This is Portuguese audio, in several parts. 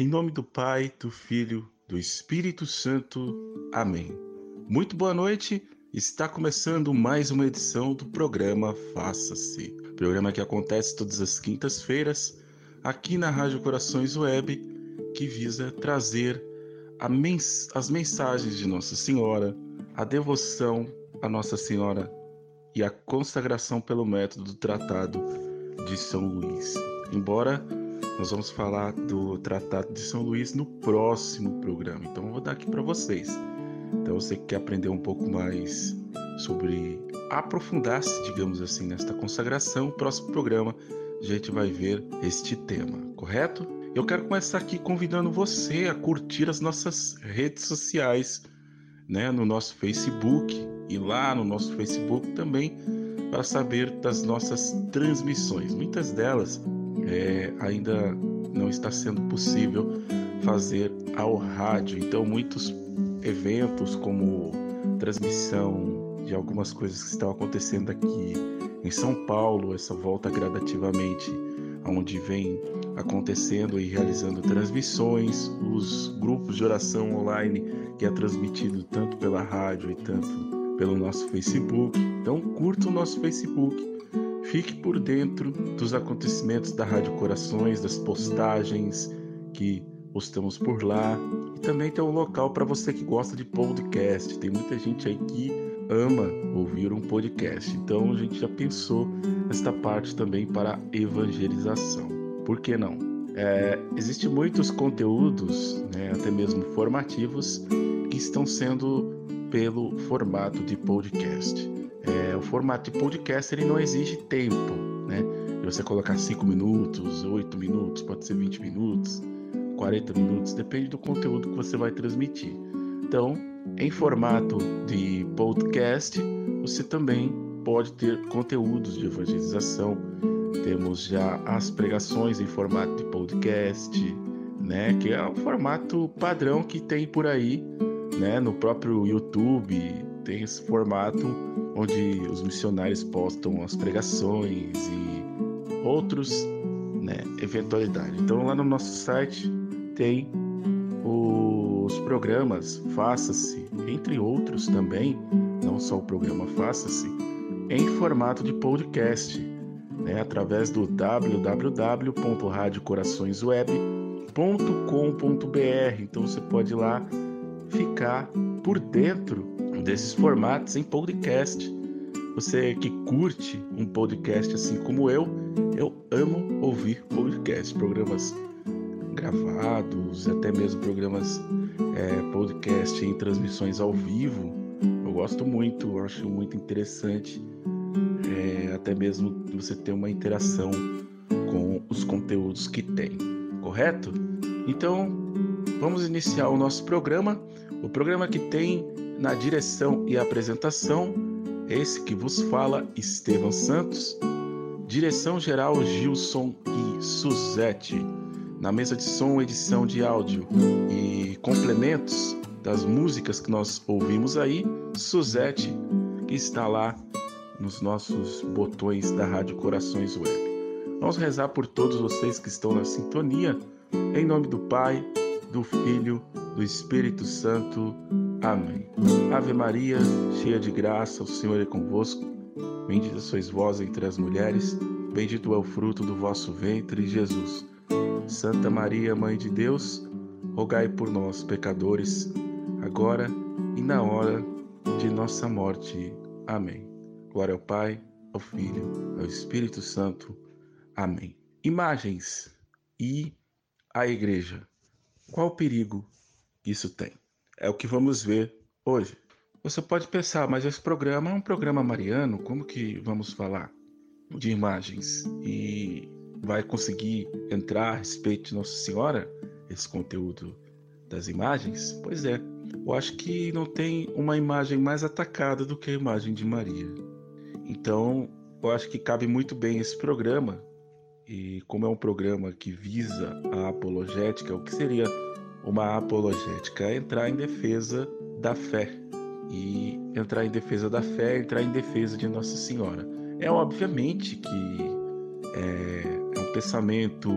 Em nome do Pai, do Filho, do Espírito Santo. Amém. Muito boa noite. Está começando mais uma edição do programa Faça-se. Programa que acontece todas as quintas-feiras aqui na Rádio Corações Web, que visa trazer mens as mensagens de Nossa Senhora, a devoção a Nossa Senhora e a consagração pelo método do Tratado de São Luís. Embora nós vamos falar do Tratado de São Luís no próximo programa. Então eu vou dar aqui para vocês. Então você que quer aprender um pouco mais sobre aprofundar-se, digamos assim, nesta consagração, no próximo programa a gente vai ver este tema, correto? Eu quero começar aqui convidando você a curtir as nossas redes sociais, né, no nosso Facebook e lá no nosso Facebook também para saber das nossas transmissões. Muitas delas é, ainda não está sendo possível fazer ao rádio. Então, muitos eventos, como transmissão de algumas coisas que estão acontecendo aqui em São Paulo, essa volta gradativamente, onde vem acontecendo e realizando transmissões, os grupos de oração online que é transmitido tanto pela rádio e tanto pelo nosso Facebook. Então, curta o nosso Facebook Fique por dentro dos acontecimentos da Rádio Corações, das postagens que postamos por lá. E também tem um local para você que gosta de podcast. Tem muita gente aí que ama ouvir um podcast. Então a gente já pensou nesta parte também para evangelização. Por que não? É, Existem muitos conteúdos, né, até mesmo formativos, que estão sendo pelo formato de podcast é, o formato de podcast ele não exige tempo, né? Você colocar 5 minutos, 8 minutos, pode ser 20 minutos, 40 minutos, depende do conteúdo que você vai transmitir. Então, em formato de podcast, você também pode ter conteúdos de evangelização. Temos já as pregações em formato de podcast, né? Que é o formato padrão que tem por aí, né? No próprio YouTube tem esse formato onde os missionários postam as pregações e outros, né, eventualidades. Então lá no nosso site tem os programas Faça-se, entre outros também, não só o programa Faça-se, em formato de podcast, né, através do www.radiocoraçõesweb.com.br. Então você pode ir lá ficar por dentro desses formatos em podcast. Você que curte um podcast assim como eu, eu amo ouvir podcast, programas gravados, até mesmo programas é, podcast em transmissões ao vivo. Eu gosto muito, eu acho muito interessante, é, até mesmo você ter uma interação com os conteúdos que tem, correto? Então, vamos iniciar o nosso programa. O programa que tem na direção e apresentação, esse que vos fala, Estevam Santos. Direção geral Gilson e Suzete. Na mesa de som, edição de áudio e complementos das músicas que nós ouvimos aí, Suzete, que está lá nos nossos botões da Rádio Corações Web. Vamos rezar por todos vocês que estão na sintonia, em nome do Pai, do Filho, do Espírito Santo. Amém. Ave Maria, cheia de graça, o Senhor é convosco. Bendita sois vós entre as mulheres, bendito é o fruto do vosso ventre, Jesus. Santa Maria, Mãe de Deus, rogai por nós, pecadores, agora e na hora de nossa morte. Amém. Glória ao Pai, ao Filho, ao Espírito Santo. Amém. Imagens e a Igreja. Qual perigo isso tem? É o que vamos ver hoje. Você pode pensar, mas esse programa é um programa mariano, como que vamos falar de imagens e vai conseguir entrar a respeito de Nossa Senhora, esse conteúdo das imagens? Pois é, eu acho que não tem uma imagem mais atacada do que a imagem de Maria. Então, eu acho que cabe muito bem esse programa, e como é um programa que visa a apologética, o que seria uma apologética, é entrar em defesa da fé. E entrar em defesa da fé, entrar em defesa de Nossa Senhora. É obviamente que é, é um pensamento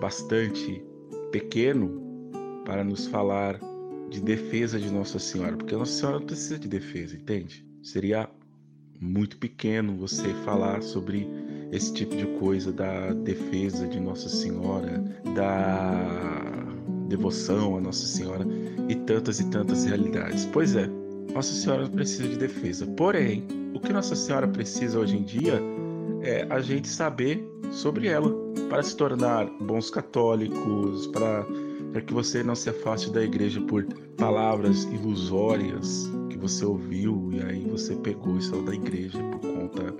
bastante pequeno para nos falar de defesa de Nossa Senhora, porque Nossa Senhora não precisa de defesa, entende? Seria muito pequeno você falar sobre esse tipo de coisa da defesa de Nossa Senhora, da devoção a Nossa Senhora e tantas e tantas realidades. Pois é, Nossa Senhora precisa de defesa. Porém, o que Nossa Senhora precisa hoje em dia é a gente saber sobre ela para se tornar bons católicos, para para que você não se afaste da igreja por palavras ilusórias que você ouviu e aí você pegou e saiu da igreja por conta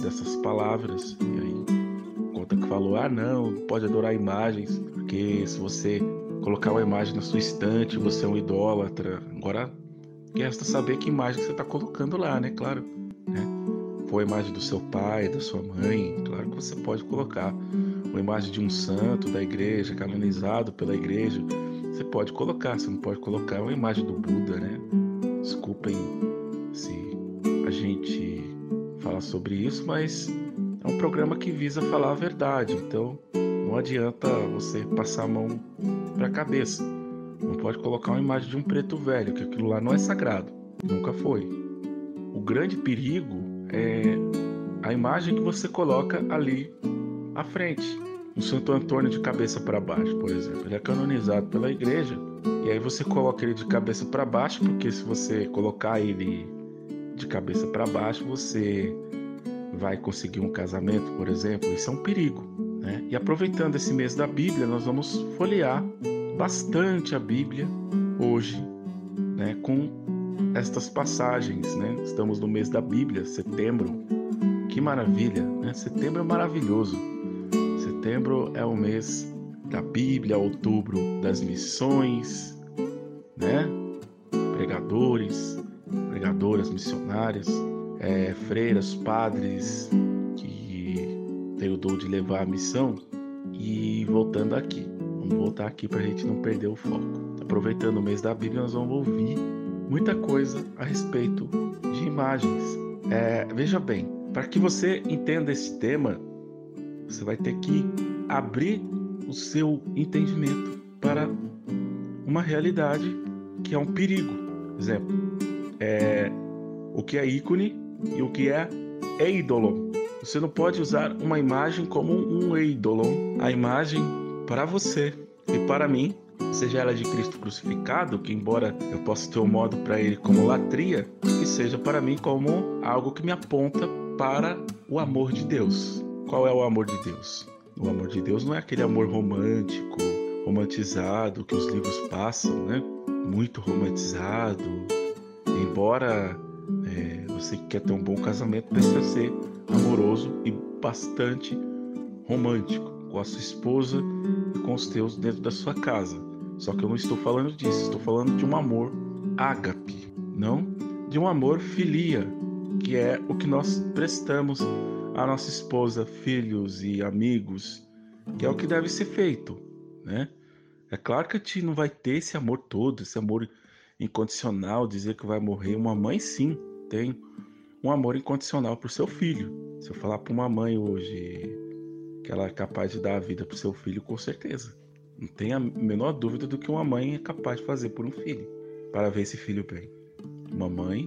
dessas palavras e aí conta que falou ah não pode adorar imagens porque se você colocar uma imagem na sua estante você é um idólatra. Agora resta saber que imagem você está colocando lá né? Claro né? foi a imagem do seu pai da sua mãe claro que você pode colocar. Uma imagem de um santo da igreja, canonizado pela igreja, você pode colocar, você não pode colocar uma imagem do Buda, né? Desculpem se a gente fala sobre isso, mas é um programa que visa falar a verdade, então não adianta você passar a mão para a cabeça. Não pode colocar uma imagem de um preto velho, que aquilo lá não é sagrado, nunca foi. O grande perigo é a imagem que você coloca ali à frente o Santo Antônio de cabeça para baixo, por exemplo. Ele é canonizado pela igreja e aí você coloca ele de cabeça para baixo, porque se você colocar ele de cabeça para baixo, você vai conseguir um casamento, por exemplo. Isso é um perigo. Né? E aproveitando esse mês da Bíblia, nós vamos folhear bastante a Bíblia hoje, né? com estas passagens. Né? Estamos no mês da Bíblia, setembro. Que maravilha! Né? Setembro é maravilhoso Setembro é o mês da Bíblia, outubro das missões, né? Pregadores, pregadoras, missionárias, é, freiras, padres têm o dom de levar a missão. E voltando aqui, vamos voltar aqui para a gente não perder o foco. Aproveitando o mês da Bíblia, nós vamos ouvir muita coisa a respeito de imagens. É, veja bem, para que você entenda esse tema, você vai ter que abrir o seu entendimento para uma realidade que é um perigo. Exemplo, é o que é ícone e o que é ídolo. Você não pode usar uma imagem como um ídolo. A imagem para você e para mim, seja ela de Cristo crucificado, que embora eu possa ter um modo para ele como latria, que seja para mim como algo que me aponta para o amor de Deus. Qual é o amor de Deus? O amor de Deus não é aquele amor romântico, romantizado que os livros passam, né? Muito romantizado. Embora é, você que quer ter um bom casamento precisa ser amoroso e bastante romântico com a sua esposa e com os teus dentro da sua casa. Só que eu não estou falando disso, estou falando de um amor ágape, não de um amor filia, que é o que nós prestamos a nossa esposa, filhos e amigos, que é o que deve ser feito, né? É claro que a gente não vai ter esse amor todo, esse amor incondicional, dizer que vai morrer. Uma mãe, sim, tem um amor incondicional para o seu filho. Se eu falar para uma mãe hoje que ela é capaz de dar a vida para o seu filho, com certeza. Não tem a menor dúvida do que uma mãe é capaz de fazer por um filho, para ver esse filho bem. Uma mãe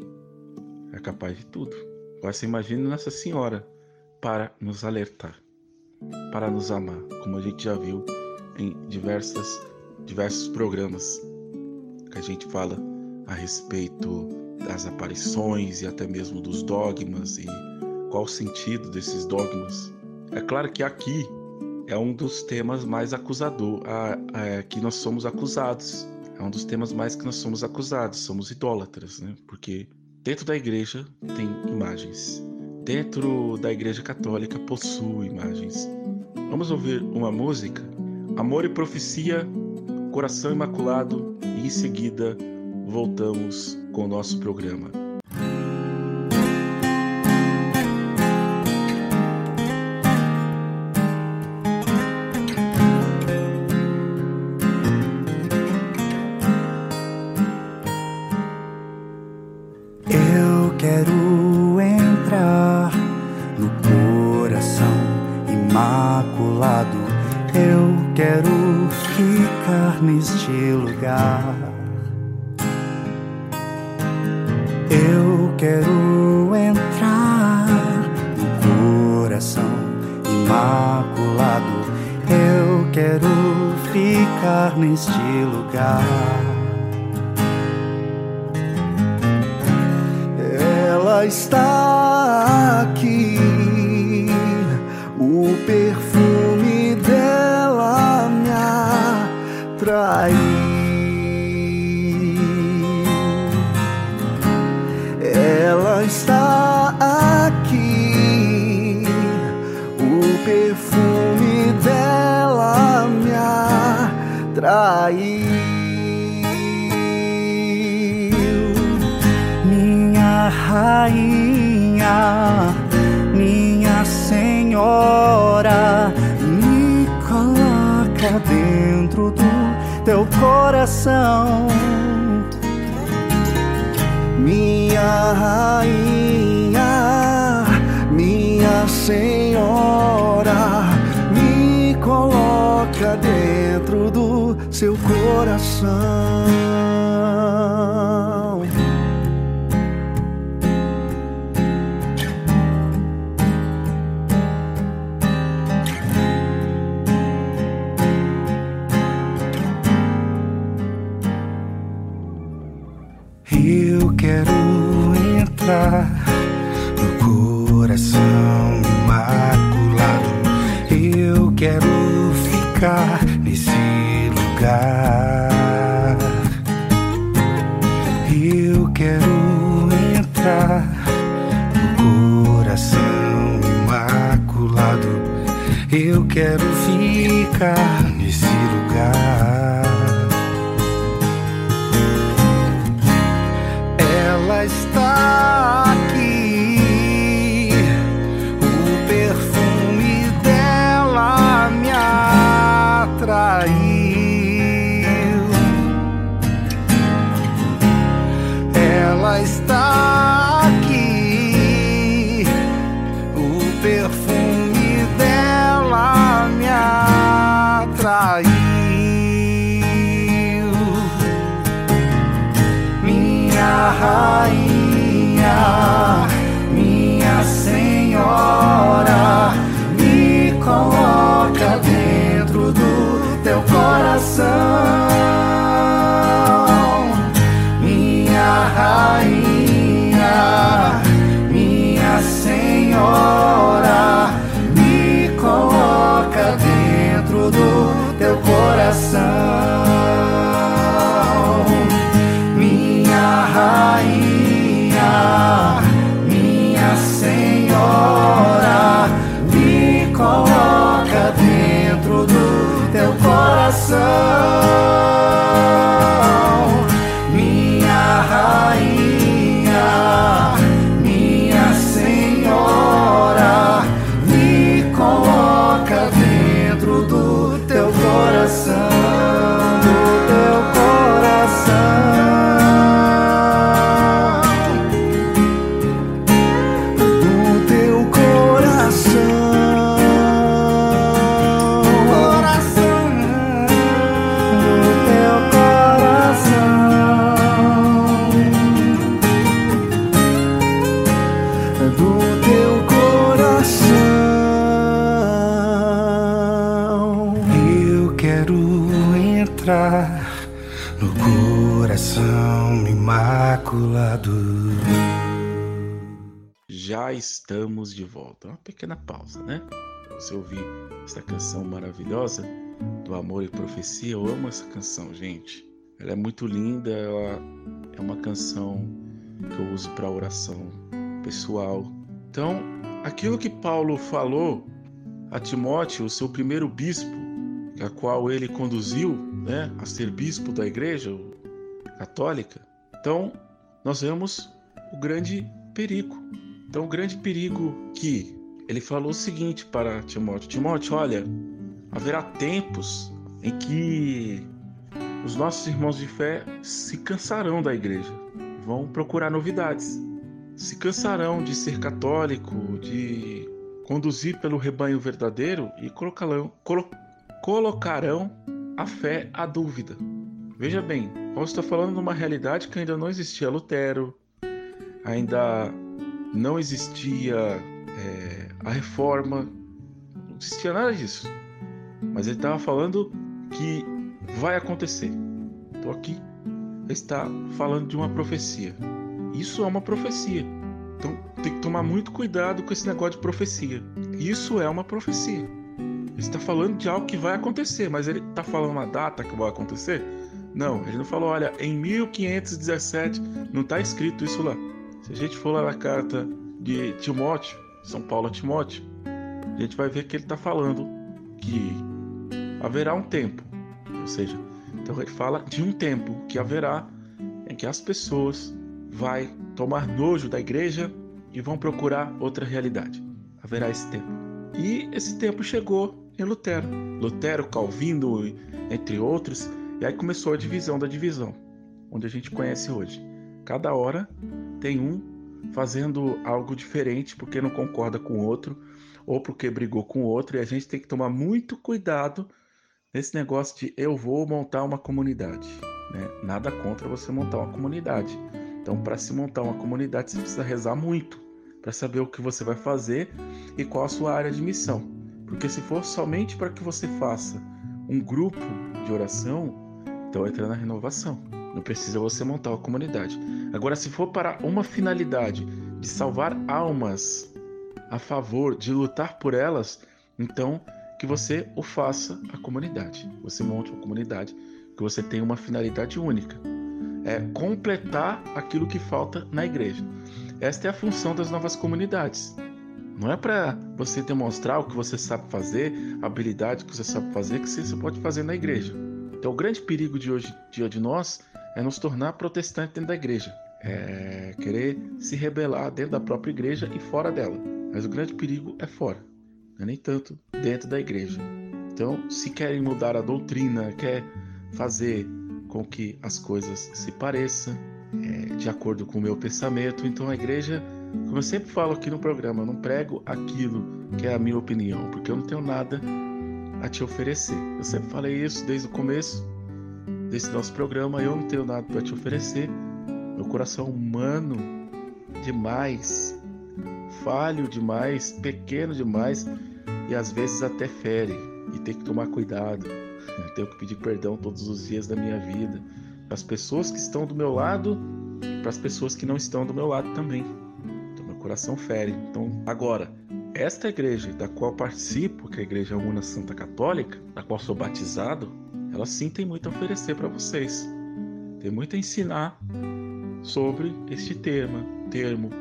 é capaz de tudo. Agora você imagina Nossa Senhora, para nos alertar, para nos amar, como a gente já viu em diversas, diversos programas que a gente fala a respeito das aparições e até mesmo dos dogmas e qual o sentido desses dogmas. É claro que aqui é um dos temas mais acusador, a, a, que nós somos acusados. É um dos temas mais que nós somos acusados, somos idólatras, né? Porque dentro da igreja tem imagens dentro da Igreja Católica possui imagens. Vamos ouvir uma música? Amor e Profecia, Coração Imaculado, e em seguida voltamos com o nosso programa. Teu coração minha rainha, minha senhora, me coloca dentro do seu coração. Quero ficar rainha, minha senhora, me coloca dentro do teu coração. Pequena pausa, né? Pra você ouvir essa canção maravilhosa do Amor e Profecia. Eu amo essa canção, gente. Ela é muito linda. Ela é uma canção que eu uso para oração pessoal. Então, aquilo que Paulo falou a Timóteo, o seu primeiro bispo, a qual ele conduziu, né, a ser bispo da igreja católica. Então, nós vemos o grande perigo. Então, o grande perigo que ele falou o seguinte para Timóteo: Timóteo, olha, haverá tempos em que os nossos irmãos de fé se cansarão da igreja, vão procurar novidades, se cansarão de ser católico, de conduzir pelo rebanho verdadeiro e colocarão, colo- colocarão a fé à dúvida. Veja bem, Paulo está falando de uma realidade que ainda não existia Lutero, ainda não existia é, a reforma, não existia nada disso. Mas ele estava falando que vai acontecer. Então aqui está falando de uma profecia. Isso é uma profecia. Então tem que tomar muito cuidado com esse negócio de profecia. Isso é uma profecia. Ele está falando de algo que vai acontecer, mas ele está falando uma data que vai acontecer? Não, ele não falou, olha, em 1517, não está escrito isso lá. Se a gente for lá na carta de Timóteo, São Paulo a Timóteo, a gente vai ver que ele está falando que haverá um tempo, ou seja, então ele fala de um tempo que haverá em que as pessoas vai tomar nojo da igreja e vão procurar outra realidade. Haverá esse tempo. E esse tempo chegou em Lutero. Lutero, Calvino, entre outros, e aí começou a divisão da divisão, onde a gente conhece hoje. Cada hora tem um fazendo algo diferente porque não concorda com o outro ou porque brigou com o outro, e a gente tem que tomar muito cuidado nesse negócio de eu vou montar uma comunidade. Né? Nada contra você montar uma comunidade. Então, para se montar uma comunidade, você precisa rezar muito para saber o que você vai fazer e qual a sua área de missão. Porque se for somente para que você faça um grupo de oração, então entra na renovação. Não precisa você montar uma comunidade. Agora, se for para uma finalidade de salvar almas a favor de lutar por elas, então que você o faça a comunidade. Você monte uma comunidade que você tem uma finalidade única. É completar aquilo que falta na igreja. Esta é a função das novas comunidades. Não é para você demonstrar o que você sabe fazer, a habilidade que você sabe fazer, que você pode fazer na igreja. Então, o grande perigo de hoje dia de nós é nos tornar protestantes dentro da igreja. É querer se rebelar dentro da própria igreja e fora dela. Mas o grande perigo é fora, não é nem tanto dentro da igreja. Então, se querem mudar a doutrina, quer fazer com que as coisas se pareçam é, de acordo com o meu pensamento, então a igreja, como eu sempre falo aqui no programa, eu não prego aquilo que é a minha opinião, porque eu não tenho nada a te oferecer. Eu sempre falei isso desde o começo desse nosso programa. Eu não tenho nada para te oferecer. Meu coração humano demais, falho demais, pequeno demais e às vezes até fere e tem que tomar cuidado. Eu tenho que pedir perdão todos os dias da minha vida para as pessoas que estão do meu lado e para as pessoas que não estão do meu lado também. Então meu coração fere. Então agora esta igreja da qual participo, que é a Igreja Una Santa Católica, da qual sou batizado, ela sim tem muito a oferecer para vocês. Tem muito a ensinar sobre este tema, termo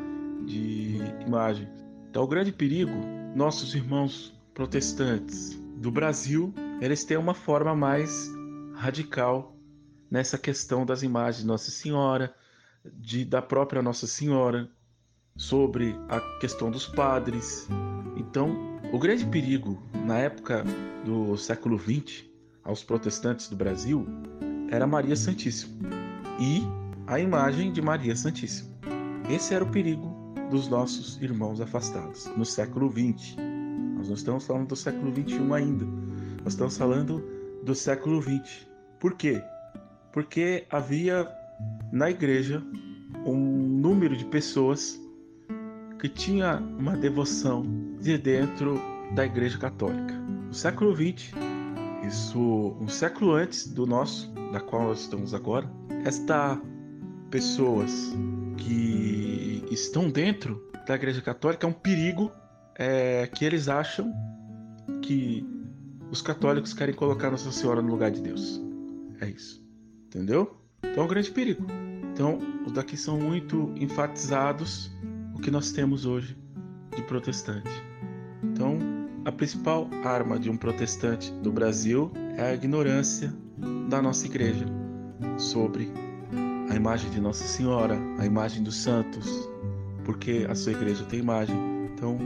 de imagem. Então, o grande perigo, nossos irmãos protestantes do Brasil, eles têm uma forma mais radical nessa questão das imagens de Nossa Senhora, de, da própria Nossa Senhora, sobre a questão dos padres. Então, o grande perigo na época do século XX aos protestantes do Brasil era Maria Santíssima e a imagem de Maria Santíssima. Esse era o perigo dos nossos irmãos afastados no século XX. Nós não estamos falando do século XXI ainda, nós estamos falando do século XX. Por quê? Porque havia na igreja um número de pessoas que tinha uma devoção de dentro da igreja católica. No século XX isso, um século antes do nosso, da qual nós estamos agora, esta pessoas que estão dentro da Igreja Católica é um perigo é, que eles acham que os católicos querem colocar Nossa Senhora no lugar de Deus. É isso. Entendeu? Então é um grande perigo. Então, os daqui são muito enfatizados o que nós temos hoje de protestante. Então, a principal arma de um protestante do Brasil é a ignorância da nossa igreja sobre a imagem de Nossa Senhora, a imagem dos santos, porque a sua igreja tem imagem. Então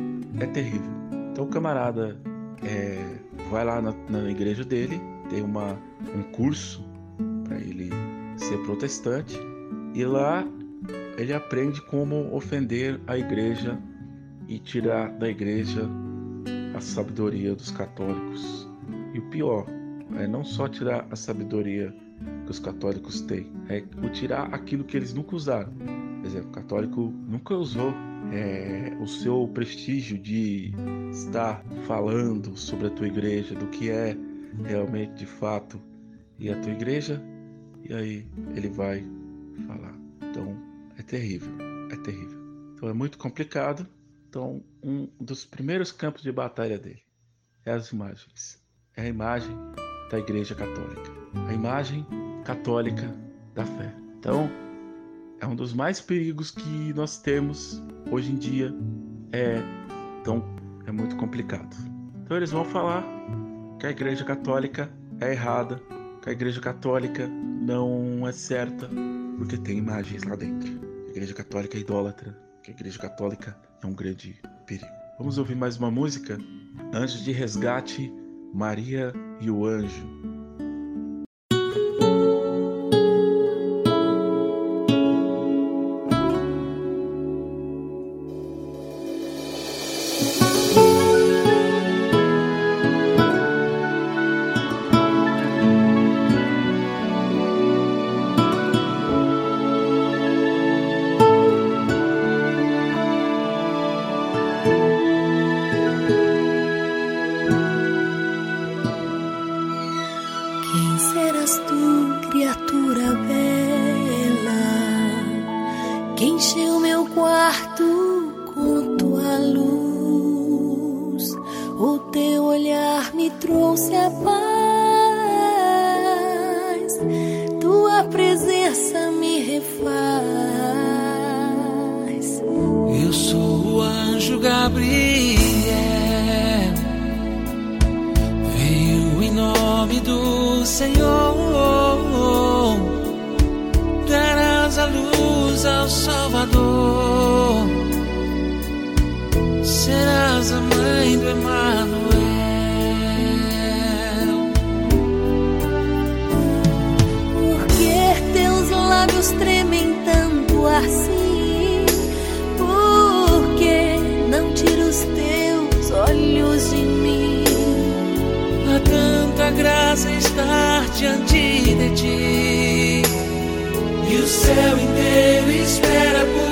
é terrível. Então o camarada é, vai lá na, na, igreja dele, tem uma, um curso para ele ser protestante e lá ele aprende como ofender a igreja e tirar da igreja a sabedoria dos católicos. E o pior é não só tirar a sabedoria que os católicos têm, é o tirar aquilo que eles nunca usaram. Por exemplo, o católico nunca usou é, o seu prestígio de estar falando sobre a tua igreja, do que é realmente de fato e a tua igreja, e aí ele vai falar. Então é terrível, é terrível. Então é muito complicado. Então um dos primeiros campos de batalha dele é as imagens, é a imagem da Igreja Católica, a imagem católica da fé. Então é um dos mais perigos que nós temos hoje em dia. É então é muito complicado. Então eles vão falar que a Igreja Católica é errada, que a Igreja Católica não é certa, porque tem imagens lá dentro. A Igreja Católica é idólatra, que a Igreja Católica é um grande perigo. Vamos ouvir mais uma música? Anjos de Resgate, Maria e o Anjo. Salvador. Serás a mãe do Emanuel. Por que teus lábios tremem tanto assim? Por que não tira os teus olhos de mim? Há tanta graça estar diante de ti e o céu inteiro espera por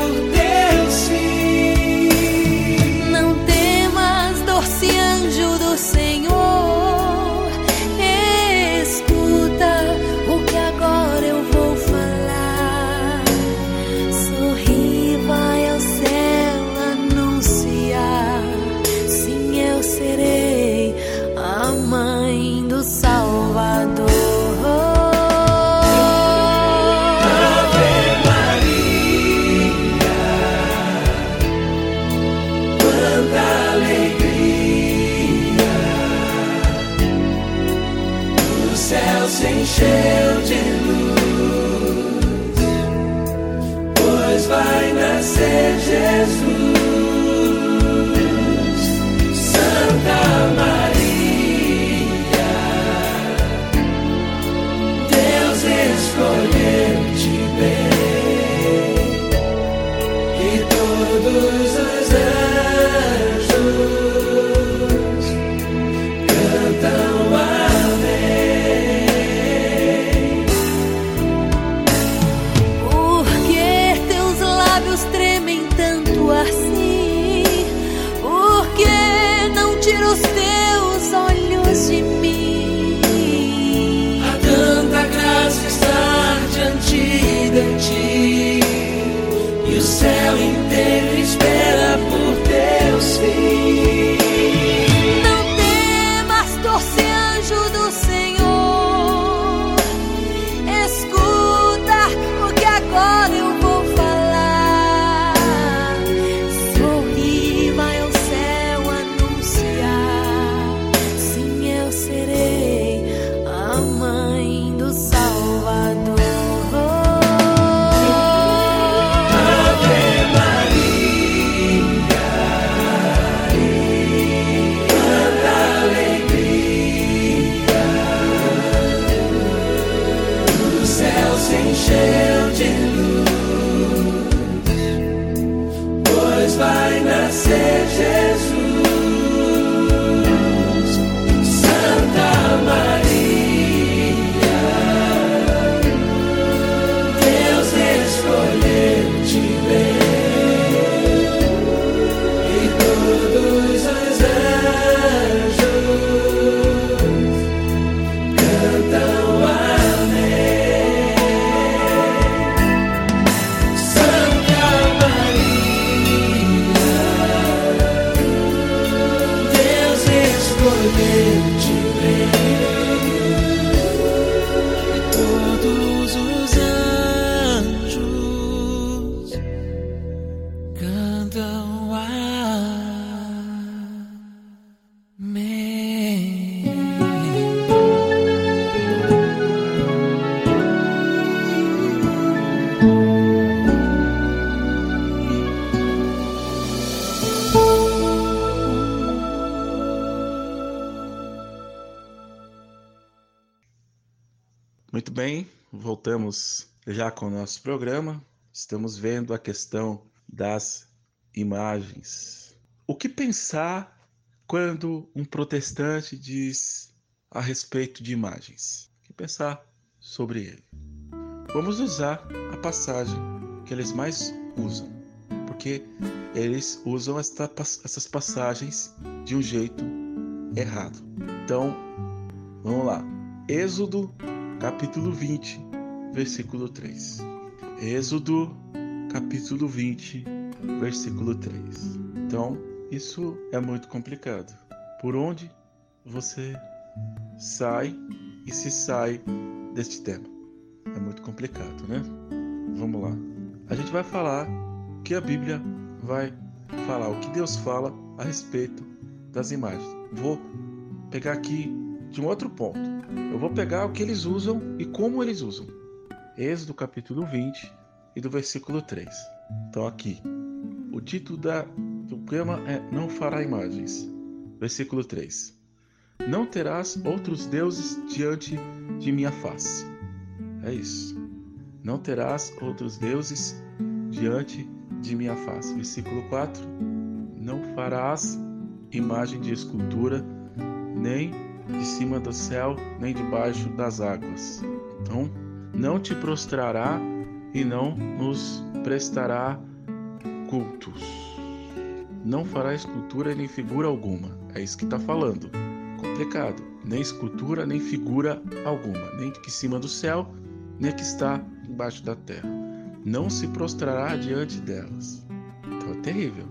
voltamos já com o nosso programa. Estamos vendo a questão das imagens. O que pensar quando um protestante diz a respeito de imagens? O que pensar sobre ele? Vamos usar a passagem que eles mais usam, porque eles usam esta, essas passagens de um jeito errado. Então, vamos lá. Êxodo, capítulo 20, versículo 3. Êxodo, capítulo 20, versículo 3. Então, isso é muito complicado. Por onde você sai e se sai deste tema? É muito complicado, né? Vamos lá. A gente vai falar que a Bíblia vai falar, o que Deus fala a respeito das imagens. Vou pegar aqui de um outro ponto. Eu vou pegar o que eles usam e como eles usam. Êxodo capítulo 20 e do versículo 3. Então aqui, o título da, do poema é Não fará imagens. Versículo 3. Não terás outros deuses diante de minha face. É isso. Não terás outros deuses diante de minha face. Versículo 4. Não farás imagem de escultura nem de cima do céu, nem debaixo das águas. Então, não te prostrará e não nos prestará cultos. Não fará escultura nem figura alguma. É isso que está falando. Complicado. Nem escultura, nem figura alguma. Nem que cima do céu, nem que está embaixo da terra. Não se prostrará diante delas. Então é terrível.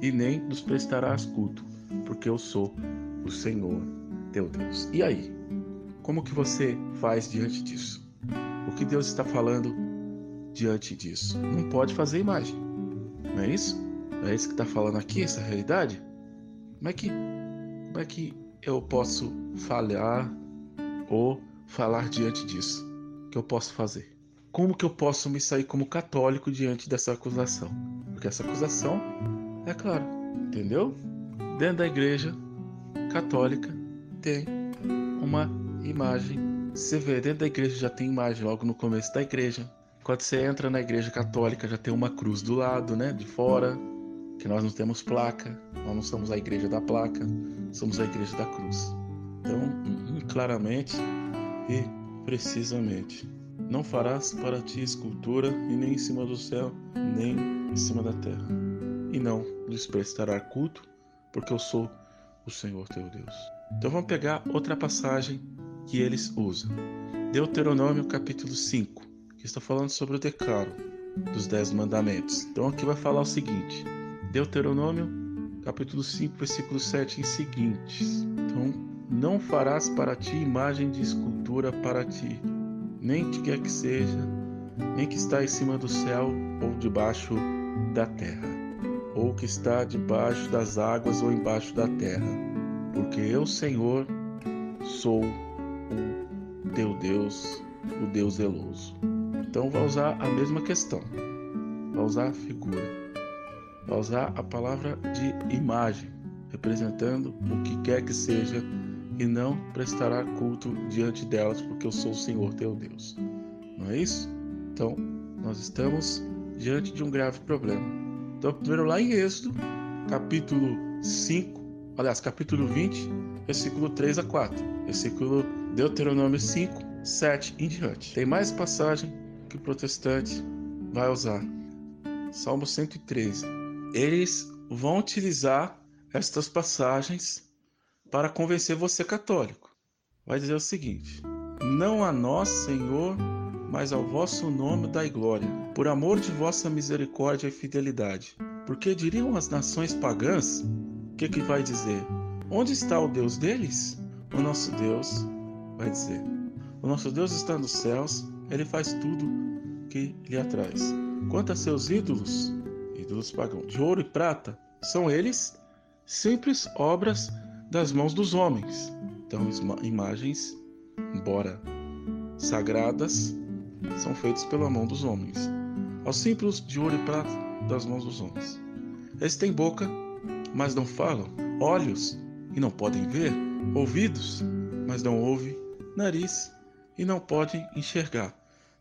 E nem nos prestarás culto, porque eu sou o Senhor teu Deus. E aí? Como que você faz diante disso? O que Deus está falando diante disso? Não pode fazer imagem. Não é isso? É isso que está falando aqui, essa realidade? Como é que, como é que eu posso falhar ou falar diante disso? O que eu posso fazer? Como que eu posso me sair como católico diante dessa acusação? Porque essa acusação é claro, entendeu? Dentro da igreja católica tem uma imagem. Você vê, dentro da igreja já tem imagem logo no começo da igreja. Quando você entra na igreja católica já tem uma cruz do lado, né, de fora, que nós não temos placa, nós não somos a igreja da placa, somos a igreja da cruz. Então, hum, claramente e precisamente, não farás para ti escultura e nem em cima do céu, nem em cima da terra. E não lhes prestará culto, porque eu sou o Senhor teu Deus. Então vamos pegar outra passagem que eles usam. Deuteronômio capítulo 5, que está falando sobre o decálogo dos dez mandamentos. Então aqui vai falar o seguinte: Deuteronômio capítulo 5, versículo 7 em seguintes. Então, não farás para ti imagem de escultura para ti, nem que quer que seja, nem que está em cima do céu ou debaixo da terra, ou que está debaixo das águas ou embaixo da terra porque eu, Senhor, sou teu Deus, o Deus zeloso. Então vai usar a mesma questão, vai usar a figura, vai usar a palavra de imagem, representando o que quer que seja, e não prestará culto diante delas, porque eu sou o Senhor teu Deus. Não é isso? Então, nós estamos diante de um grave problema. Então, primeiro lá em Êxodo, capítulo 5, aliás, capítulo 20, versículo 3 a 4, versículo Deuteronômio 5, 7 em diante. Tem mais passagem que o protestante vai usar. Salmo 113. Eles vão utilizar estas passagens para convencer você católico. Vai dizer o seguinte: Não a nós, Senhor, mas ao vosso nome dai glória, por amor de vossa misericórdia e fidelidade. Porque diriam as nações pagãs: o que, que vai dizer? Onde está o Deus deles? O nosso Deus vai dizer: O nosso Deus está nos céus, ele faz tudo que lhe atraz. Quanto a seus ídolos, ídolos pagãos de ouro e prata, são eles simples obras das mãos dos homens. Então, imagens, embora sagradas, são feitas pela mão dos homens. Aos simples de ouro e prata das mãos dos homens. Eles têm boca mas não falam, olhos e não podem ver, ouvidos, mas não ouvem, nariz e não podem enxergar.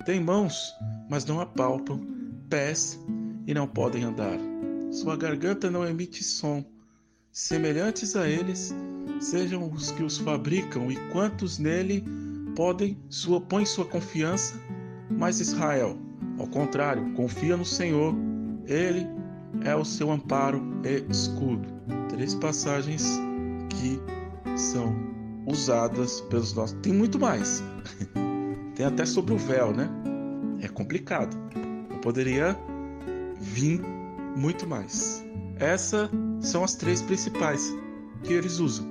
Têm mãos, mas não apalpam, pés e não podem andar. Sua garganta não emite som. Semelhantes a eles sejam os que os fabricam e quantos nele podem sua põem sua confiança, mas Israel, ao contrário, confia no Senhor. Ele é o seu amparo e escudo. Três passagens que são usadas pelos nossos. Tem muito mais. Tem até sobre o véu, né? É complicado. Eu poderia vir muito mais. Essas são as três principais que eles usam.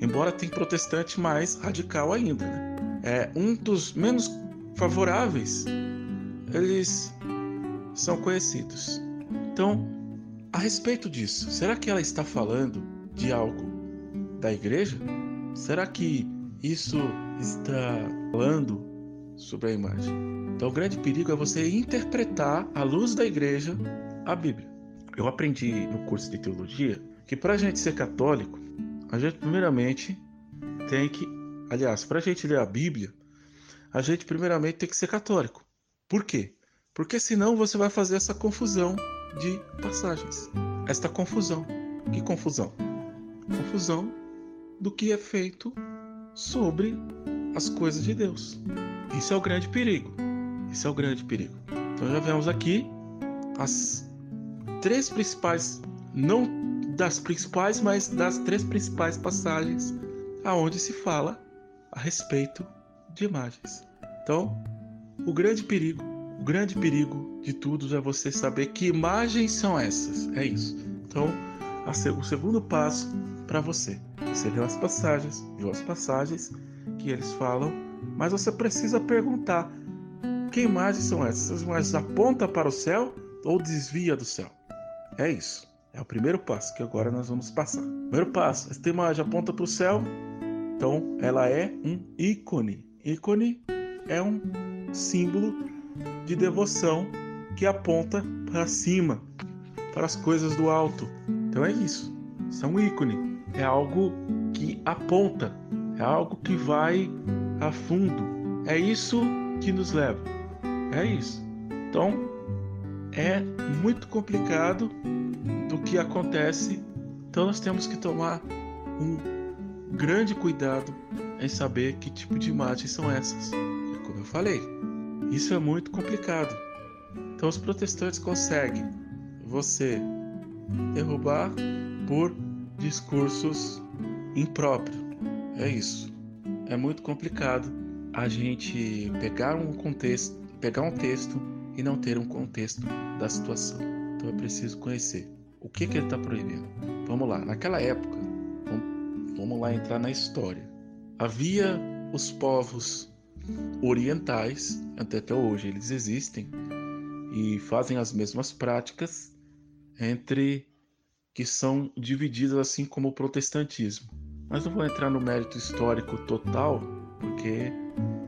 Embora tem protestante mais radical ainda. Né? É um dos menos favoráveis. Eles são conhecidos. Então, a respeito disso, será que ela está falando de algo da igreja? Será que isso está falando sobre a imagem? Então, o grande perigo é você interpretar, à luz da igreja, a Bíblia. Eu aprendi no curso de teologia que para a gente ser católico, a gente primeiramente tem que, aliás, para a gente ler a Bíblia, a gente primeiramente tem que ser católico. Por quê? Porque senão você vai fazer essa confusão de passagens. Esta confusão. Que confusão? Confusão do que é feito sobre as coisas de Deus. Isso é o grande perigo. Isso é o grande perigo. Então já vemos aqui as três principais, não das principais, mas das três principais passagens aonde se fala a respeito de imagens. Então, o grande perigo o grande perigo de tudo é você saber que imagens são essas. É isso. Então, o segundo passo para você. Você leu as passagens, viu as passagens que eles falam, mas você precisa perguntar: que imagens são essas? Essas imagens apontam para o céu ou desvia do céu? É isso. É o primeiro passo que agora nós vamos passar. Primeiro passo: esta imagem aponta para o céu, então ela é um ícone. Ícone é um símbolo de devoção que aponta para cima, para as coisas do alto. Então é isso. Isso é um ícone. É algo que aponta. É algo que vai a fundo. É isso que nos leva. É isso. Então é muito complicado do que acontece. Então nós temos que tomar um grande cuidado em saber que tipo de imagens são essas. Como eu falei, isso é muito complicado. Então os protestantes conseguem você derrubar por discursos impróprios. É isso. É muito complicado a gente pegar um contexto, pegar um texto e não ter um contexto da situação. Então é preciso conhecer o que, que ele está proibindo. Vamos lá. Naquela época, vamos, lá entrar na história. Havia os povos orientais, até, até hoje eles existem e fazem as mesmas práticas entre que são divididas assim como o protestantismo. Mas não vou entrar no mérito histórico total, porque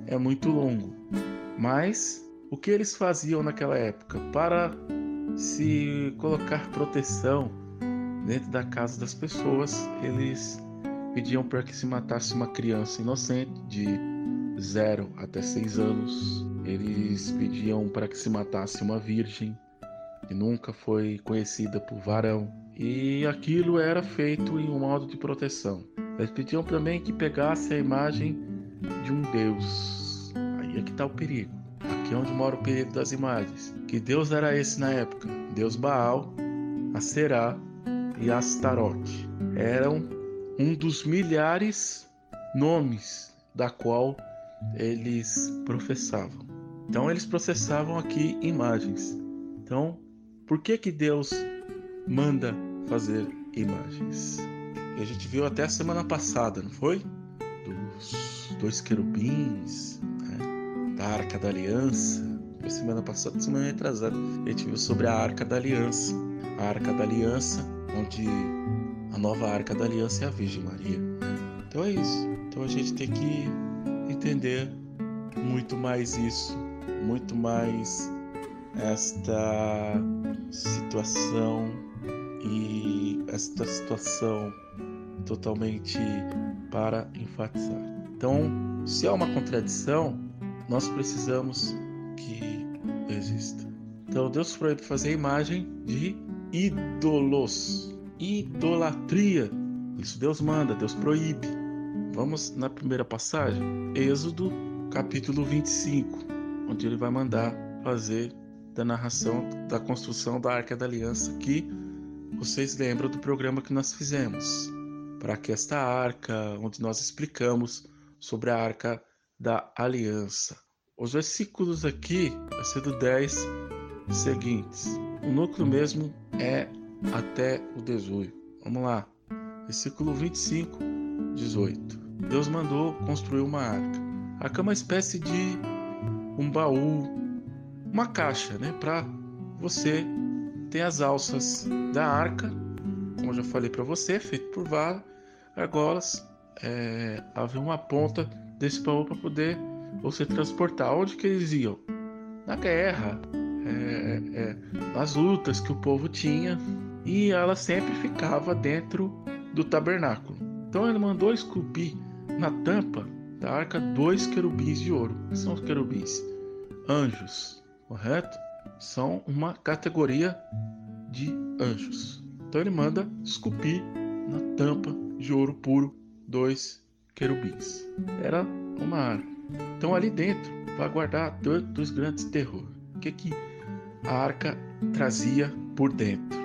é muito longo. Mas o que eles faziam naquela época para se colocar proteção dentro da casa das pessoas, eles pediam para que se matasse uma criança inocente de 0 até 6 anos, eles pediam para que se matasse uma virgem que nunca foi conhecida por varão, e aquilo era feito em um modo de proteção. Eles pediam também que pegasse a imagem de um deus. Aí é que está o perigo. Aqui é onde mora o perigo das imagens. Que deus era esse na época? Deus Baal, Aserá e Astarote. Eram um dos milhares nomes da qual eles professavam. Então eles processavam aqui imagens. Então, por que que Deus manda fazer imagens? E a gente viu até a semana passada, não foi? Dos dois querubins, né? da Arca da Aliança. Foi semana passada, semana retrasada. A gente viu sobre a Arca da Aliança. A Arca da Aliança, onde a nova Arca da Aliança é a Virgem Maria. Então é isso. Então a gente tem que entender muito mais isso, muito mais esta situação e esta situação totalmente para enfatizar. Então, Se há uma contradição, nós precisamos que exista. Então Deus proíbe fazer imagem de ídolos, idolatria. Isso Deus manda, Deus proíbe. Vamos na primeira passagem, Êxodo capítulo 25, onde ele vai mandar fazer da narração da construção da Arca da Aliança que vocês lembram do programa que nós fizemos para que esta arca, onde nós explicamos sobre a Arca da Aliança. Os versículos aqui, vai ser do 10 seguintes. O núcleo mesmo é até o 18. Vamos lá. Versículo 25, 18. Deus mandou construir uma arca. A arca é uma espécie de um baú, uma caixa, né, para você ter as alças da arca, como eu já falei para você, feito por várias argolas. É, havia uma ponta desse baú para poder você transportar. Onde que eles iam? Na guerra, é, é, nas lutas que o povo tinha, e ela sempre ficava dentro do tabernáculo. Então ele mandou esculpir na tampa da arca dois querubins de ouro. que são os querubins? Anjos, correto? São uma categoria de anjos. Então ele manda esculpir na tampa de ouro puro dois querubins. Era uma arca. Então ali dentro vai guardar dois, dois grandes terrores. O que que a arca trazia por dentro?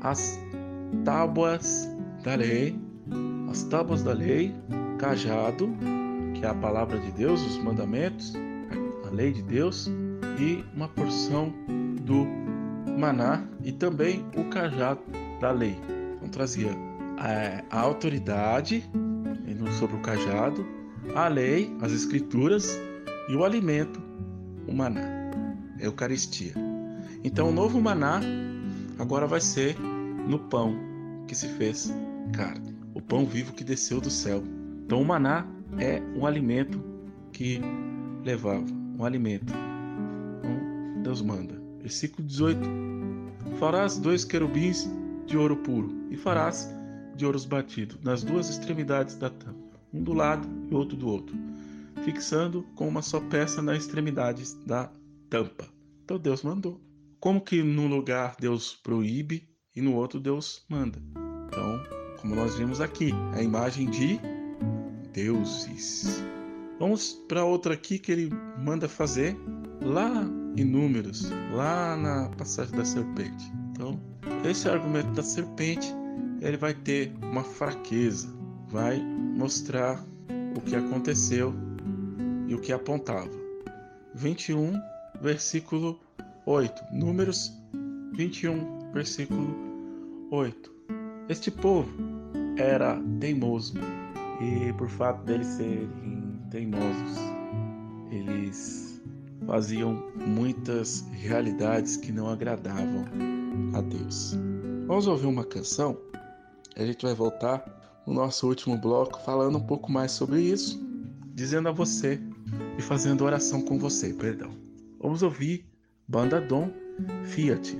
As tábuas da lei, as tábuas da lei, cajado, que é a palavra de Deus, os mandamentos, a lei de Deus, e uma porção do maná e também o cajado da lei. Então trazia a, a autoridade sobre o cajado, a lei, as escrituras e o alimento, o maná, a Eucaristia. Então o novo maná agora vai ser no pão que se fez carne, o pão vivo que desceu do céu. Então o maná é um alimento que levava, um alimento. Então, Deus manda. Versículo 18: Farás dois querubins de ouro puro e farás de ouros batido nas duas extremidades da tampa, um do lado e outro do outro, fixando com uma só peça nas extremidades da tampa. Então Deus mandou. Como que num lugar Deus proíbe e no outro Deus manda? Então, como nós vimos aqui, a imagem de deuses. Vamos para outra aqui que ele manda fazer lá em Números, lá na passagem da serpente. Então, esse argumento da serpente, ele vai ter uma fraqueza, vai mostrar o que aconteceu e o que apontava. 21, versículo 8. Números 21, versículo 8. Este povo era teimoso e por fato deles serem teimosos, eles faziam muitas realidades que não agradavam a Deus. Vamos ouvir uma canção? A gente vai voltar no nosso último bloco falando um pouco mais sobre isso, dizendo a você e fazendo oração com você, perdão. Vamos ouvir Banda Dom Fiat.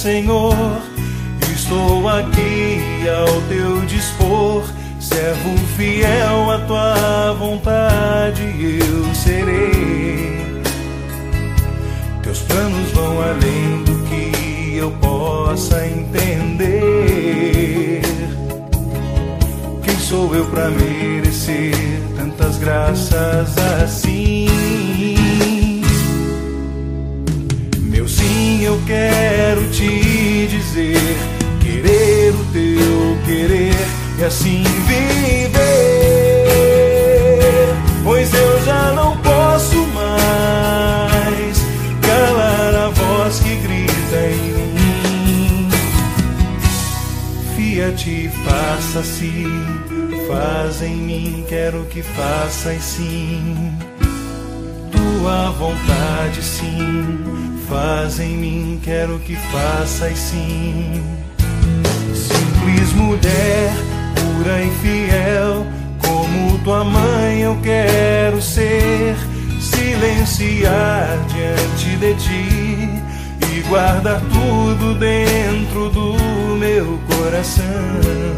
Senhor. Estou aqui ao teu dispor, servo fiel à tua vontade, eu serei. Teus planos vão além do que eu possa entender. Quem sou eu para merecer tantas graças assim? Eu quero te dizer, querer o teu querer e assim viver. Pois eu já não posso mais calar a voz que grita em mim. Fiat, faça-se, faz em mim, quero que faças sim. Tua vontade, sim, faz em mim, quero que faças sim. Simples mulher, pura e fiel, como tua mãe eu quero ser. Silenciar diante de ti e guardar tudo dentro do meu coração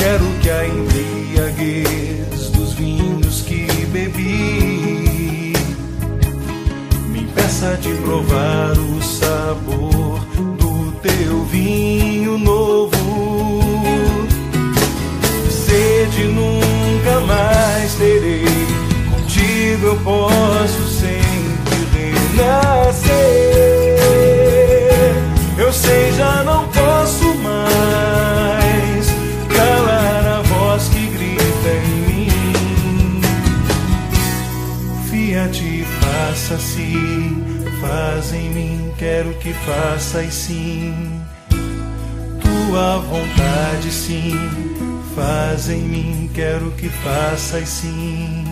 Quero que a embriaguez dos vinhos que bebi impeça de provar o sabor do teu vinho novo. Sede nunca mais terei, contigo eu posso sempre renascer. Eu sei, já não posso mais faça-se, faz em mim, quero que faças sim. Tua vontade, sim, faz em mim, quero que faças sim.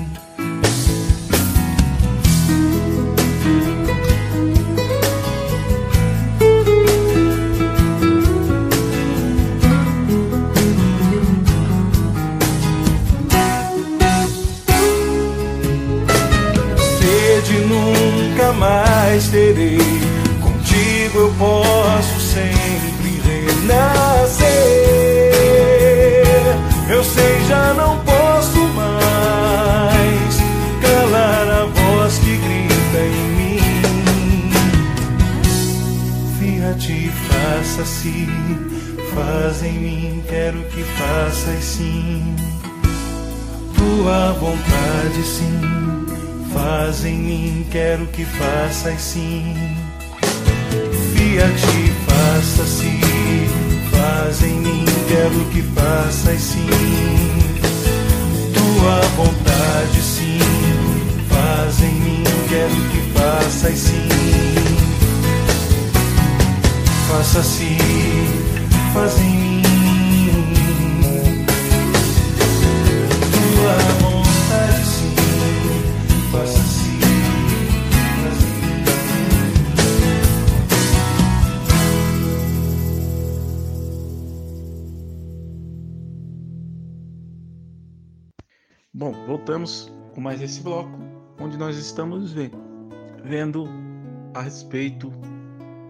Sim Faz em mim, quero que faças sim. Fiat, faça-se. Faz em mim, quero que faças sim. Tua vontade, sim. Faz em mim, quero que faças sim. Faça-se, faz em mim. Voltamos com mais esse bloco, onde nós estamos vendo a respeito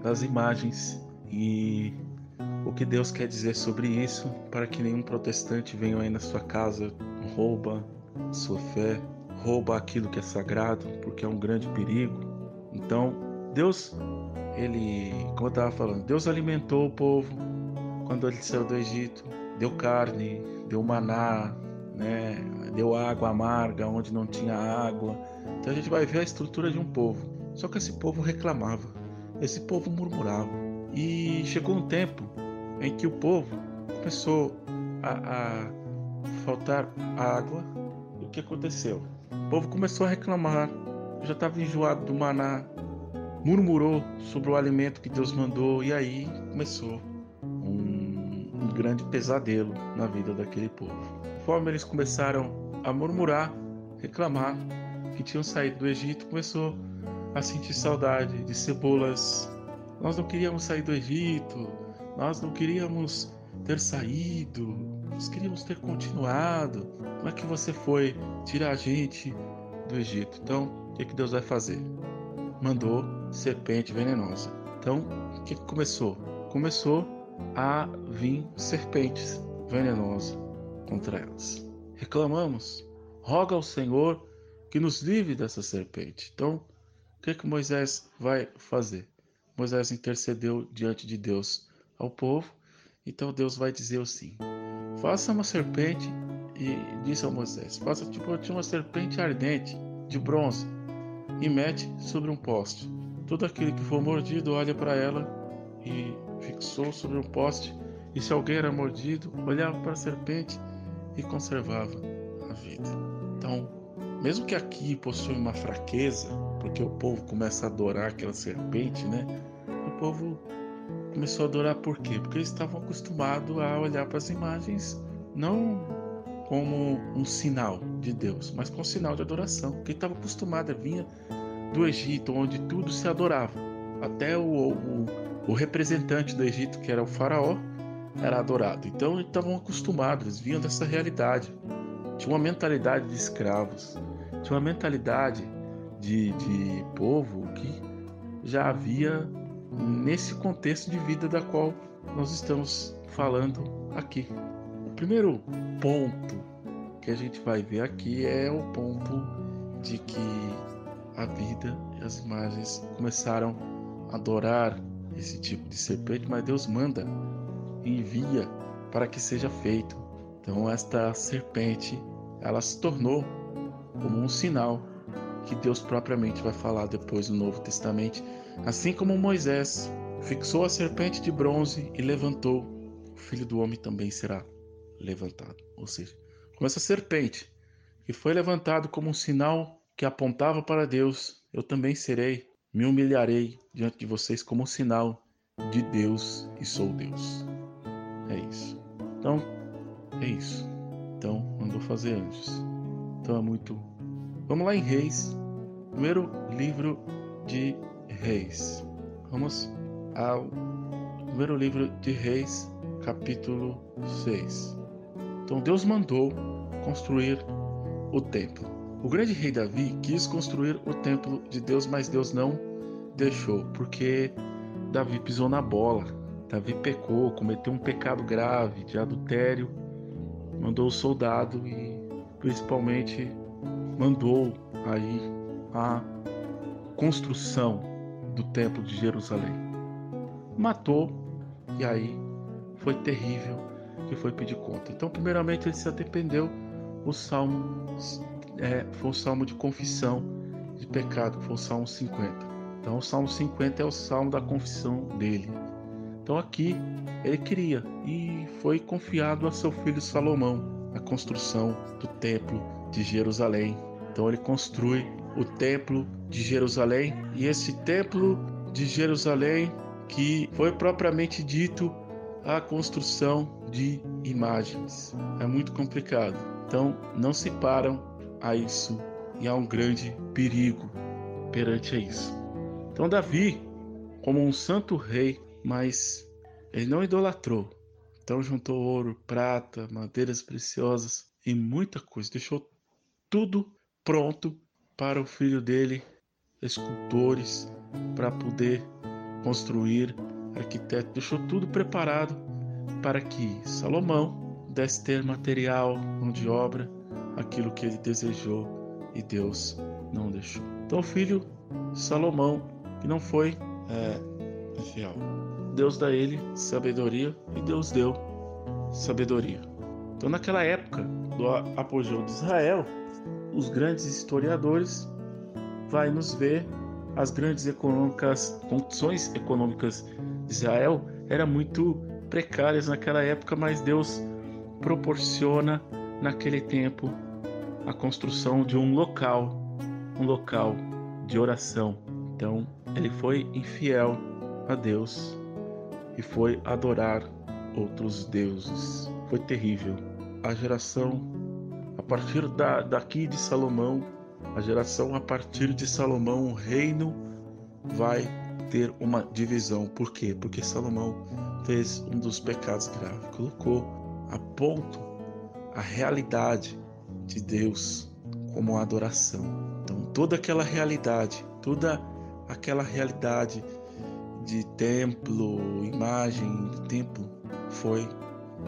das imagens e o que Deus quer dizer sobre isso, para que nenhum protestante venha aí na sua casa, rouba sua fé, rouba aquilo que é sagrado, porque é um grande perigo. Então, Deus, ele, como eu estava falando, Deus alimentou o povo quando ele saiu do Egito, deu carne, deu maná, né? Deu água amarga onde não tinha água. Então a gente vai ver a estrutura de um povo. Só que esse povo reclamava, esse povo murmurava. E chegou um tempo em que o povo começou a, a faltar água. E o que aconteceu? O povo começou a reclamar, já estava enjoado do maná, murmurou sobre o alimento que Deus mandou, e aí começou um, um grande pesadelo na vida daquele povo conforme eles começaram a murmurar, reclamar que tinham saído do Egito, começou a sentir saudade de cebolas. Nós não queríamos sair do Egito, nós não queríamos ter saído, nós queríamos ter continuado. Como é que você foi tirar a gente do Egito? Então, o que, que Deus vai fazer? Mandou serpente venenosa. Então, o que, que começou? Começou a vir serpentes venenosas contra elas. Reclamamos, roga ao Senhor que nos livre dessa serpente. Então, o que, que Moisés vai fazer? Moisés intercedeu diante de Deus ao povo, então Deus vai dizer assim: faça uma serpente, e disse a Moisés: faça tipo uma serpente ardente de bronze e mete sobre um poste. Todo aquele que for mordido olha para ela e fixou sobre um poste. E se alguém era mordido, olhava para a serpente e conservava a vida. Então, mesmo que aqui possui uma fraqueza, porque o povo começa a adorar aquela serpente, né? O povo começou a adorar por quê? Porque eles estavam acostumados a olhar para as imagens não como um sinal de Deus, mas com um sinal de adoração. Quem estava acostumado a vinha do Egito, onde tudo se adorava. Até o, o, o representante do Egito, que era o faraó, era adorado. Então eles estavam acostumados, eles vinham dessa realidade. Tinha uma mentalidade de escravos, tinha uma mentalidade de, de povo que já havia nesse contexto de vida da qual nós estamos falando aqui. O primeiro ponto que a gente vai ver aqui é o ponto de que a vida e as imagens começaram a adorar esse tipo de serpente, mas Deus manda envia para que seja feito. Então esta serpente, ela se tornou como um sinal que Deus propriamente vai falar depois no Novo Testamento, assim como Moisés fixou a serpente de bronze e levantou, o filho do homem também será levantado. Ou seja, com essa serpente que foi levantado como um sinal que apontava para Deus, eu também serei, me humilharei diante de vocês como um sinal de Deus e sou Deus. É isso. Então, é isso. Então, mandou fazer antes. Então é muito Vamos lá em Reis, primeiro livro de Reis. Vamos ao primeiro livro de Reis, capítulo 6. Então Deus mandou construir o templo. O grande rei Davi quis construir o templo de Deus, mas Deus não deixou, porque Davi pisou na bola. Davi pecou, cometeu um pecado grave de adultério, mandou o soldado e principalmente mandou aí a construção do templo de Jerusalém. Matou e aí foi terrível que foi pedir conta. Então, primeiramente ele se arrependeu. O salmo é, foi o salmo de confissão de pecado, foi o salmo 50. Então, o salmo 50 é o salmo da confissão dele. Então, aqui ele queria e foi confiado a seu filho Salomão a construção do templo de Jerusalém. Então ele construi o templo de Jerusalém e esse templo de Jerusalém que foi propriamente dito a construção de imagens. É muito complicado. Então não se param a isso e há um grande perigo perante a isso. Então Davi, como um santo rei, mas ele não idolatrou. Então juntou ouro, prata, madeiras preciosas e muita coisa. Deixou tudo pronto para o filho dele, escultores, para poder construir, arquiteto, deixou tudo preparado para que Salomão desse ter material, mão de obra, aquilo que ele desejou e Deus não deixou. Então, o filho Salomão, que não foi é, fiel, Deus dá ele sabedoria e Deus deu sabedoria. Então, naquela época do apogeu de Israel, os grandes historiadores vai nos ver as grandes econômicas, condições econômicas de Israel eram muito precárias naquela época, mas Deus proporciona naquele tempo a construção de um local, um local de oração. Então, ele foi infiel a Deus e foi adorar outros deuses. Foi terrível. A geração a partir da, daqui de Salomão, a geração a partir de Salomão, o reino vai ter uma divisão. Por quê? Porque Salomão fez um dos pecados graves, colocou a ponto a realidade de Deus como adoração. Então, toda aquela realidade, toda aquela realidade de templo, imagem de templo, foi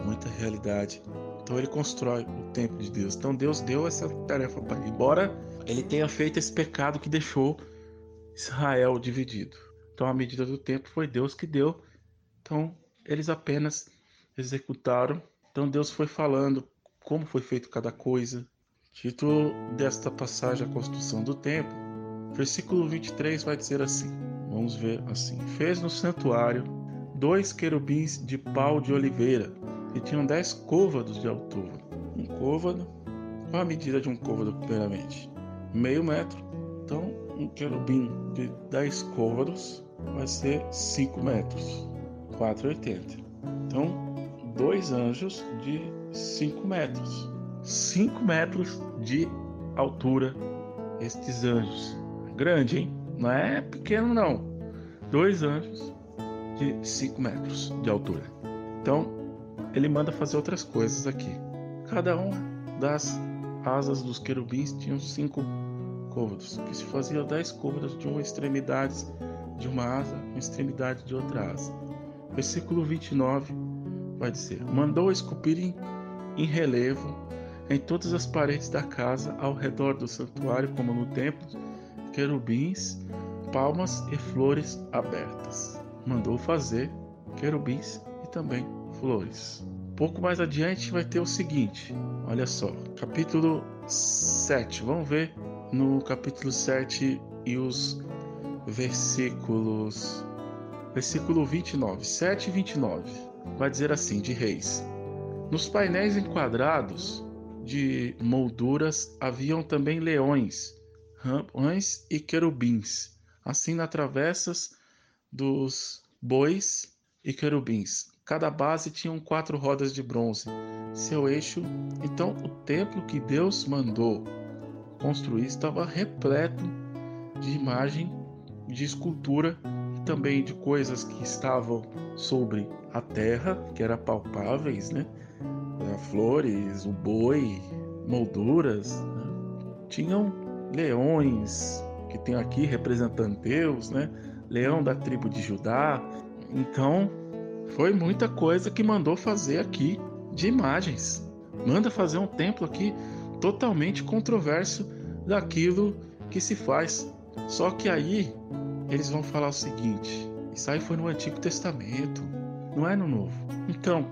muita realidade então ele constrói o templo de Deus. Então Deus deu essa tarefa para ele, embora ele tenha feito esse pecado que deixou Israel dividido. Então a medida do tempo foi Deus que deu. Então eles apenas executaram. Então Deus foi falando como foi feito cada coisa. Título desta passagem, a construção do templo. Versículo 23 vai dizer assim: Vamos ver assim: Fez no santuário dois querubins de pau de oliveira e tinham 10 côvados de altura. Um côvado, qual a medida de um côvado, primeiramente? Meio metro. Então, um querubim de 10 côvados vai ser 5 metros, 4,80. Então, dois anjos de 5 metros. 5 metros de altura estes anjos. Grande, hein? Não é pequeno, não. Dois anjos de 5 metros de altura. Então, ele manda fazer outras coisas aqui. Cada uma das asas dos querubins tinham cinco côvados, que se fazia dez côvados de uma extremidade de uma asa, uma extremidade de outra asa. Versículo 29 vai dizer: Mandou esculpirem em relevo em todas as paredes da casa ao redor do santuário, como no templo, querubins, palmas e flores abertas. Mandou fazer querubins e também flores. Pouco mais adiante vai ter o seguinte: olha só, capítulo 7. Vamos ver no capítulo 7 e os versículos. Versículo 29, 7 e 29. Vai dizer assim: de Reis. Nos painéis enquadrados de molduras haviam também leões, rãs e querubins, assim nas travessas dos bois e querubins. Cada base tinha quatro rodas de bronze. Seu eixo, então o templo que Deus mandou construir estava repleto de imagem, de escultura e também de coisas que estavam sobre a terra, que eram palpáveis, né? Flores, o boi, molduras. Né? Tinham leões, que tem aqui representando Deus, né? Leão da tribo de Judá. Então, foi muita coisa que mandou fazer aqui de imagens. Manda fazer um templo aqui totalmente controverso daquilo que se faz. Só que aí eles vão falar o seguinte: isso aí foi no Antigo Testamento, não é no Novo. Então,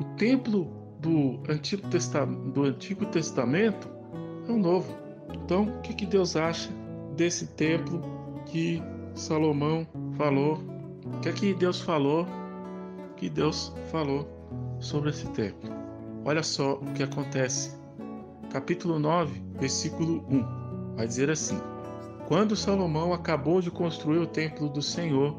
o templo do Antigo, Testa do Antigo Testamento é o Novo. Então, o que, que Deus acha desse templo que Salomão falou? O que é que Deus falou que Deus falou sobre esse templo. Olha só o que acontece. Capítulo 9, versículo 1. Vai dizer assim: Quando Salomão acabou de construir o templo do Senhor,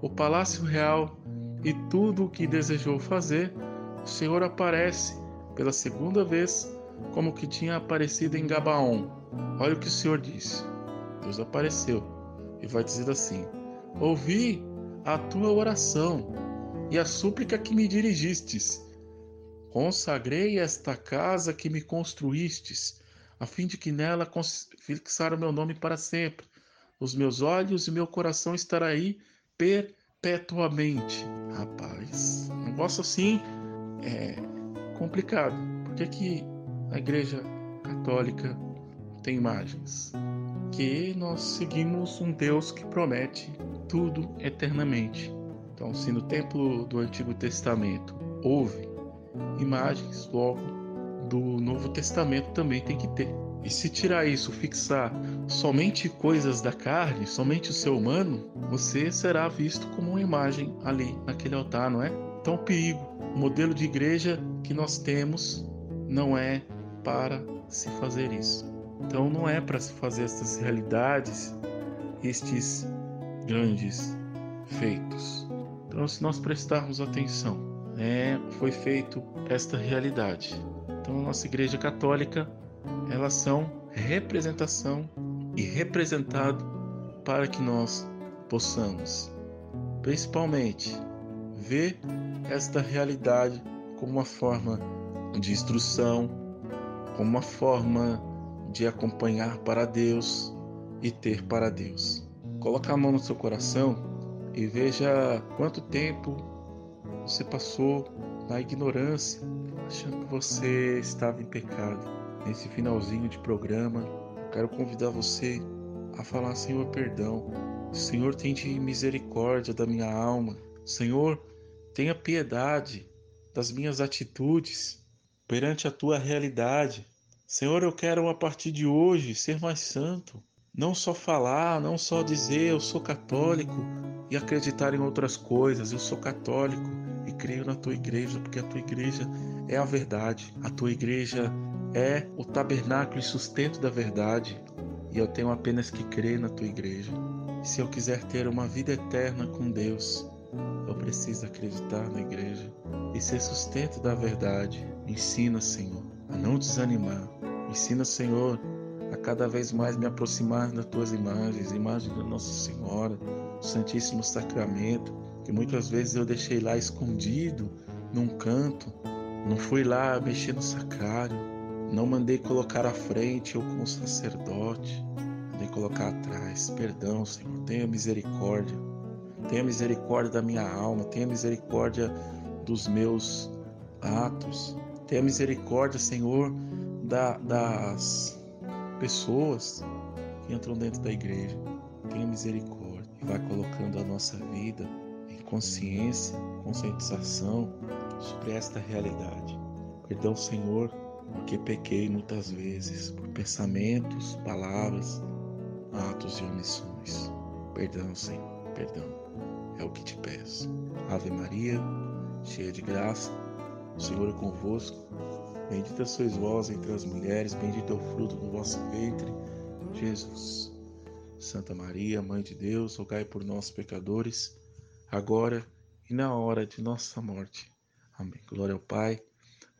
o palácio real e tudo o que desejou fazer, o Senhor aparece pela segunda vez, como que tinha aparecido em Gabaon. Olha o que o Senhor disse. Deus apareceu e vai dizer assim: Ouvi a tua oração e a súplica que me dirigistes. Consagrei esta casa que me construístes, a fim de que nela fixar o meu nome para sempre. Os meus olhos e meu coração estarão aí perpetuamente. Rapaz, negócio assim é complicado. Por que, que a igreja católica tem imagens? Que nós seguimos um Deus que promete tudo eternamente. Então, se no templo do Antigo Testamento houve imagens, logo do Novo Testamento também tem que ter. E se tirar isso, fixar somente coisas da carne, somente o ser humano, você será visto como uma imagem ali naquele altar, não é? Então, perigo. O modelo de igreja que nós temos não é para se fazer isso. Então, não é para se fazer essas realidades, estes grandes feitos. Então, se nós prestarmos atenção, é, foi feito esta realidade. Então, a nossa Igreja Católica, elas são representação e representado para que nós possamos, principalmente, ver esta realidade como uma forma de instrução, como uma forma de acompanhar para Deus e ter para Deus. Coloca a mão no seu coração e veja quanto tempo você passou na ignorância, achando que você estava em pecado. Nesse finalzinho de programa, quero convidar você a falar: Senhor, perdão. Senhor, tenha misericórdia da minha alma. Senhor, tenha piedade das minhas atitudes perante a tua realidade. Senhor, eu quero a partir de hoje ser mais santo. Não só falar, não só dizer eu sou católico, e acreditar em outras coisas. Eu sou católico e creio na tua igreja, porque a tua igreja é a verdade. A tua igreja é o tabernáculo e sustento da verdade. E eu tenho apenas que crer na tua igreja. Se eu quiser ter uma vida eterna com Deus, eu preciso acreditar na igreja e ser sustento da verdade. ensina, Senhor, a não desanimar. Ensina, Senhor, a cada vez mais me aproximar das tuas imagens, imagens da Nossa Senhora, do Santíssimo Sacramento, que muitas vezes eu deixei lá escondido num canto, não fui lá mexer no sacrário, não mandei colocar à frente ou como sacerdote, mandei colocar atrás. Perdão, Senhor, tenha misericórdia. Tenha misericórdia da minha alma, tenha misericórdia dos meus atos. Tenha misericórdia, Senhor, da, das pessoas que entram dentro da igreja. Tenha misericórdia e vai colocando a nossa vida em consciência, conscientização sobre esta realidade. Perdão, Senhor, porque pequei muitas vezes por pensamentos, palavras, atos e omissões. Perdão, Senhor, perdão. É o que te peço. Ave Maria, cheia de graça, o Senhor é convosco. Bendita sois vós entre as mulheres, bendito é o fruto do vosso ventre, Jesus. Santa Maria, Mãe de Deus, rogai por nós, pecadores, agora e na hora de nossa morte. Amém. Glória ao Pai,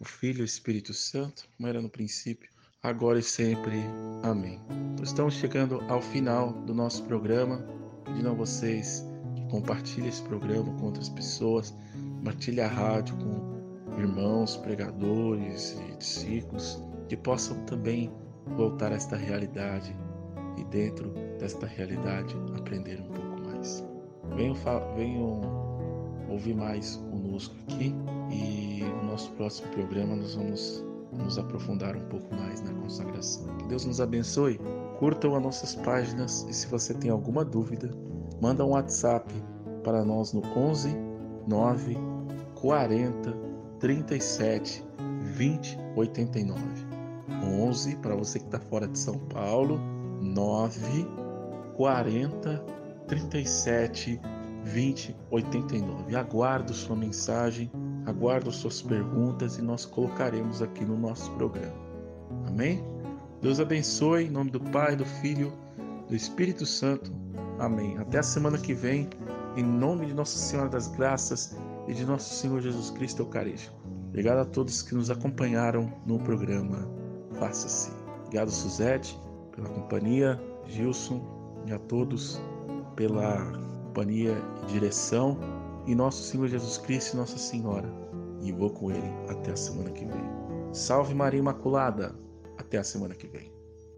ao Filho e ao Espírito Santo, como era no princípio, agora e sempre. Amém. Estamos chegando ao final do nosso programa, pedindo a vocês que compartilhem esse programa com outras pessoas, compartilhem a rádio com irmãos, pregadores e discípulos que possam também voltar a esta realidade e dentro desta realidade aprender um pouco mais. Venham, venham ouvir mais conosco aqui e no nosso próximo programa nós vamos nos aprofundar um pouco mais na consagração. Que Deus nos abençoe. Curtam as nossas páginas e se você tem alguma dúvida, manda um WhatsApp para nós no 11 9 40 37 20 89. 11 para você que está fora de São Paulo, 9 40 37 20 89. Aguardo sua mensagem, aguardo suas perguntas e nós colocaremos aqui no nosso programa. Amém? Deus abençoe em nome do Pai, do Filho, do Espírito Santo. Amém. Até a semana que vem, em nome de Nossa Senhora das Graças e de nosso Senhor Jesus Cristo Eucarístico. Obrigado a todos que nos acompanharam no programa Faça-se. Obrigado, Suzete, pela companhia, Gilson e a todos pela companhia e direção. E nosso Senhor Jesus Cristo e Nossa Senhora. E vou com Ele até a semana que vem. Salve Maria Imaculada! Até a semana que vem.